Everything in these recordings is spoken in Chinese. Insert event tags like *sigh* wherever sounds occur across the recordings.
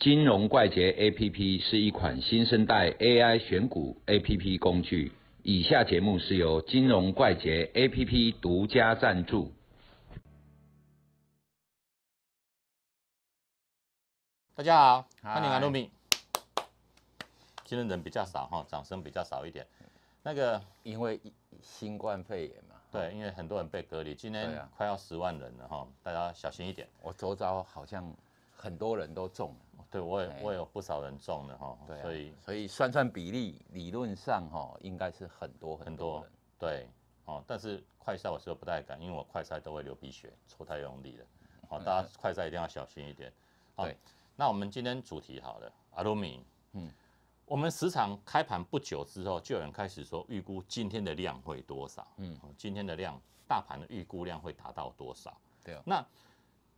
金融怪杰 APP 是一款新生代 AI 选股 APP 工具。以下节目是由金融怪杰 APP 独家赞助。大家好，嗨欢迎来录米。今天人比较少哈，掌声比较少一点。那个因为新冠肺炎嘛，对，因为很多人被隔离，今天快要十万人了哈，大家小心一点。我周遭好像很多人都中了，对我也哎。我也有不少人中了哈，对啊，所以所以算算比例，理论上哈应该是很多很很多多人，对哦，但是快筛我是不太敢，因为我快筛都会流鼻血，抽太用力了。好、嗯。大家快筛一定要小心一点。好对，那我们今天主题好了，阿鲁米，嗯。嗯，我们时常开盘不久之后，就有人开始说预估今天的量会多少，嗯。嗯，今天的量，大盘的预估量会达到多少？对哦，那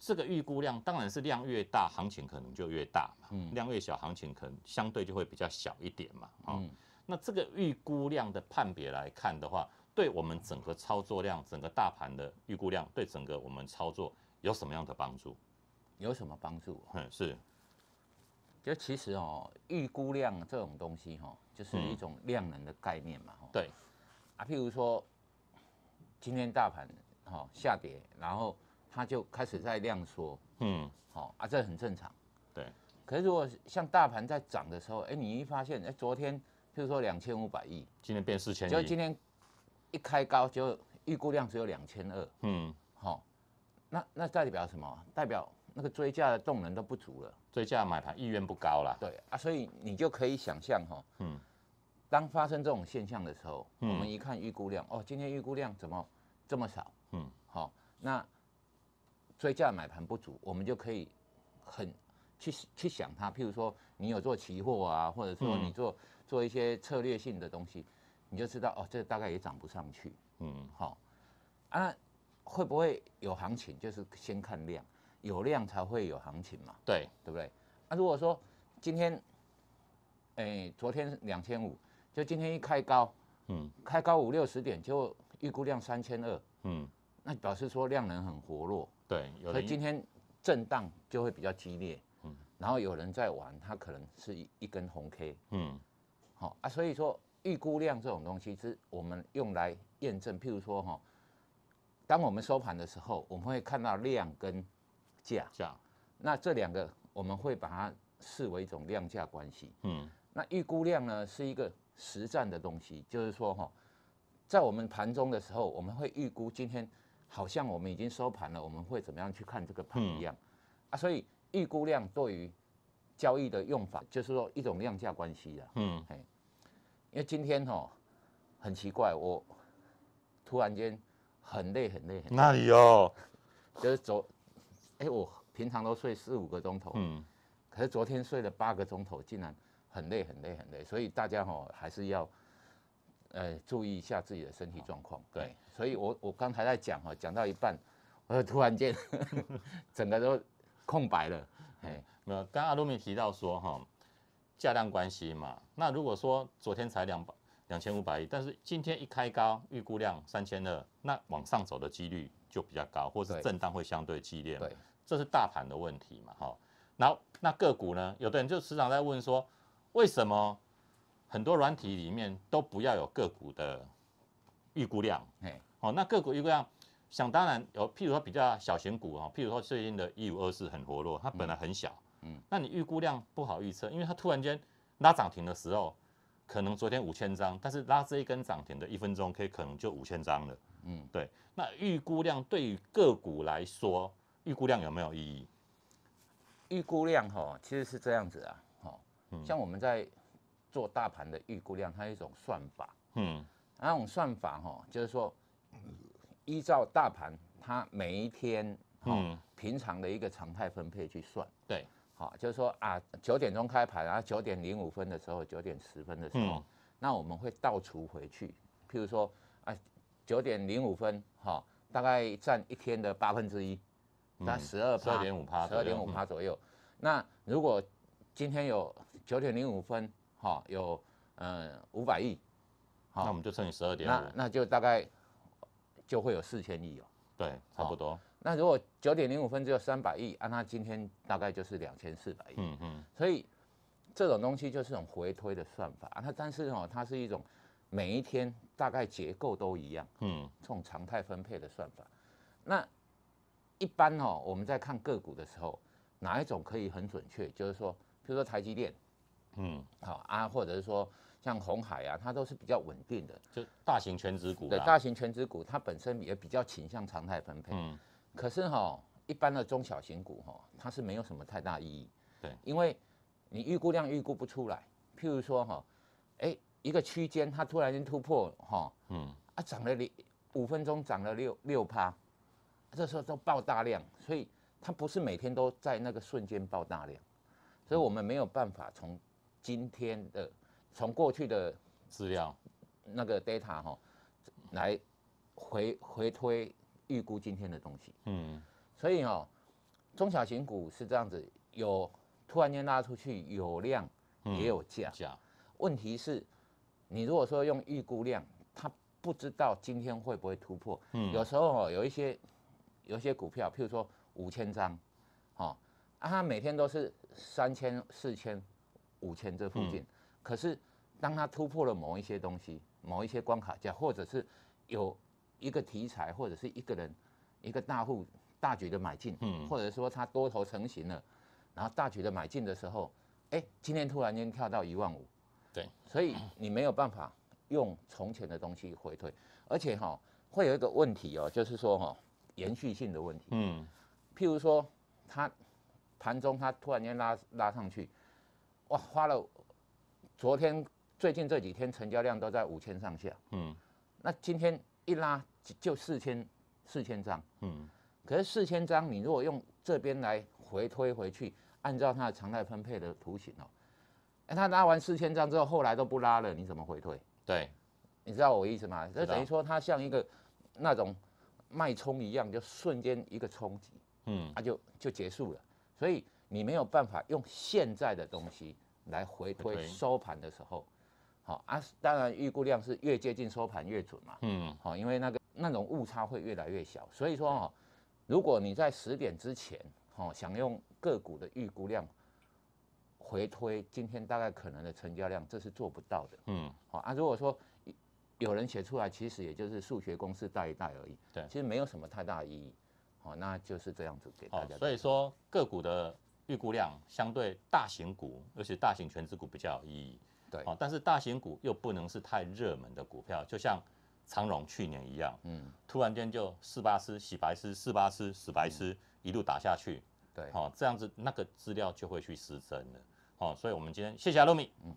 这个预估量当然是量越大，行情可能就越大嘛，嗯。量越小，行情可能相对就会比较小一点嘛，哦，嗯。那这个预估量的判别来看的话，对我们整个操作量、整个大盘的预估量，对整个我们操作有什么样的帮助？有什么帮助？嗯，是，就其实哦，预估量这种东西哈，就是一种量能的概念嘛，哈对，啊，譬如说今天大盘哈下跌，然后它就开始在量缩，嗯，好啊，这很正常。对，可是如果像大盘在涨的时候，哎，你一发现，哎，昨天譬如说两千五百亿，今天变四千亿，就今天一开高就预估量只有两千二，嗯，好，那那代表什么？代表那个追价的动能都不足了。追价买盘意愿不高了，对啊，所以你就可以想象哈，嗯。嗯，当发生这种现象的时候，嗯。我们一看预估量，哦，今天预估量怎么这么少？嗯。嗯，好，那追价买盘不足，我们就可以很去去想它。譬如说，你有做期货啊，或者说嗯你做、做一些策略性的东西，你就知道哦，这大概也涨不上去。嗯，好、啊，会不会有行情？就是先看量，有量才会有行情嘛。对，对不对？那、如果说今天，哎，昨天两千五，就今天一开高，嗯开高五六十点，就预估量三千二，嗯，那表示说量能很活络，对，有所以人今天震荡就会比较激烈。嗯。然后有人在玩，它可能是一一根红 K，嗯。好、啊，所以说预估量这种东西是我们用来验证，譬如说哈、当我们收盘的时候，我们会看到量跟价，价，那这两个我们会把它视为一种量价关系。嗯。那预估量呢是一个实战的东西，就是说哈，在我们盘中的时候，我们会预估今天好像我们已经收盘了，我们会怎么样去看这个盘一样、啊？所以预估量对于交易的用法，就是说一种量价关系的。嗯。因为今天哈很奇怪，我突然间很累很累很累，哪里哦？就是昨哎、我平常都睡四五个钟头，嗯，可是昨天睡了八个钟头，竟然很累很累很累，所以大家哈、还是要呃注意一下自己的身体状况。对对，所以我我刚才在讲哈，讲到一半，我就突然间 *laughs* 整个都空白了，哎，没有，刚刚阿鲁米提到说哈，价量关系嘛。那如果说昨天才两百两千五百亿，但是今天一开高，预估量三千二，那往上走的几率就比较高，或是震荡会相对激烈嘛。对，这是大盘的问题嘛，哈。然后那个股呢，有的人就时常在问说，为什么很多软体里面都不要有个股的预估量？哎，哦，那个股预估量，想当然有，譬如说比较小型股哦，譬如说最近的一五二四很活络，它本来很小，嗯。嗯，那你预估量不好预测，因为它突然间拉涨停的时候，可能昨天五千张，但是拉这一根涨停的一分钟可以可能就五千张了，嗯，对，那预估量对于个股来说，预估量有没有意义？预估量哈其实是这样子啊，哈，嗯。像我们在做大盘的预估量，它有一种算法，嗯。那种算法哈，就是说依照大盘它每一天嗯嗯。平常的一个常态分配去算。对，好，就是说啊，九点钟开盘，然后九点零五分的时候，九点十分的时候，嗯。那我们会倒除回去，譬如说啊，九点零五分，哈、大概占一天的八分之一，大概十二12.5%十二点五趴左右。那如果今天有九点零五分，哈、有呃五百亿，好那我们就乘以十二点五，那那就大概就会有四千亿哦。对，差不多。那如果九点零五分只有三百亿，按它今天大概就是两千四百亿。嗯嗯，所以这种东西就是一种回推的算法。它但是哦，它是一种每一天大概结构都一样，嗯，这种常态分配的算法。那一般哦，我们在看个股的时候，哪一种可以很准确？就是说，比如说台积电，嗯，好啊，或者是说像红海啊，它都是比较稳定的。就大型全值股对，大型全值股它本身也比较倾向常态分配。嗯，可是哈、一般的中小型股哈、它是没有什么太大意义。对，因为你预估量预估不出来。譬如说哈、哎，一个区间它突然间突破哈、嗯，啊涨了六五分钟涨了六六趴，这时候都爆大量，所以它不是每天都在那个瞬间爆大量，所以我们没有办法从今天的从过去的资料，那个 data 哈、来回回推预估今天的东西。嗯，所以哦，中小型股是这样子，有突然间拉出去，有量嗯也有价。价，问题是，你如果说用预估量，它不知道今天会不会突破。嗯有时候哦，有一些有一些股票，譬如说五千张，哦，啊，它每天都是三千、四千、五千这附近，嗯可是当它突破了某一些东西，某一些关卡价，或者是有一个题材，或者是一个人一个大户大举的买进，嗯。或者说它多头成型了，然后大举的买进的时候，哎，今天突然间跳到一万五，对，所以你没有办法用从前的东西回退，而且哈、会有一个问题哦，就是说哈、延续性的问题，嗯，譬如说它盘中它突然间拉拉上去，哇，花了昨天最近这几天成交量都在五千上下，嗯，那今天一拉就就四千四千张，嗯，可是四千张你如果用这边来回推回去，按照它的常态分配的图形哦，哎，它拉完四千张之后，后来都不拉了，你怎么回推？对，你知道我意思吗？这等于说它像一个那种脉冲一样，就瞬间一个冲击，嗯，它就就结束了。所以你没有办法用现在的东西来回回推推收盘的时候，好啊，当然预估量是越接近收盘越准嘛，嗯，好，因为那个那种误差会越来越小。所以说哦，如果你在十点之前，哦，想用个股的预估量回推今天大概可能的成交量，这是做不到的。嗯，好啊，如果说有人写出来，其实也就是数学公式带一带而已，对其实没有什么太大的意义。好，那就是这样子给大哦家。，所以说个股的预估量相对大型股，尤其大型全资股比较有意义。对。哦，但是大型股又不能是太热门的股票，就像长荣去年一样，嗯，突然间就四八师洗白师，四八师死白师一路打下去，对，好、这样子那个资料就会去失真了。哦，所以我们今天谢谢阿露米，嗯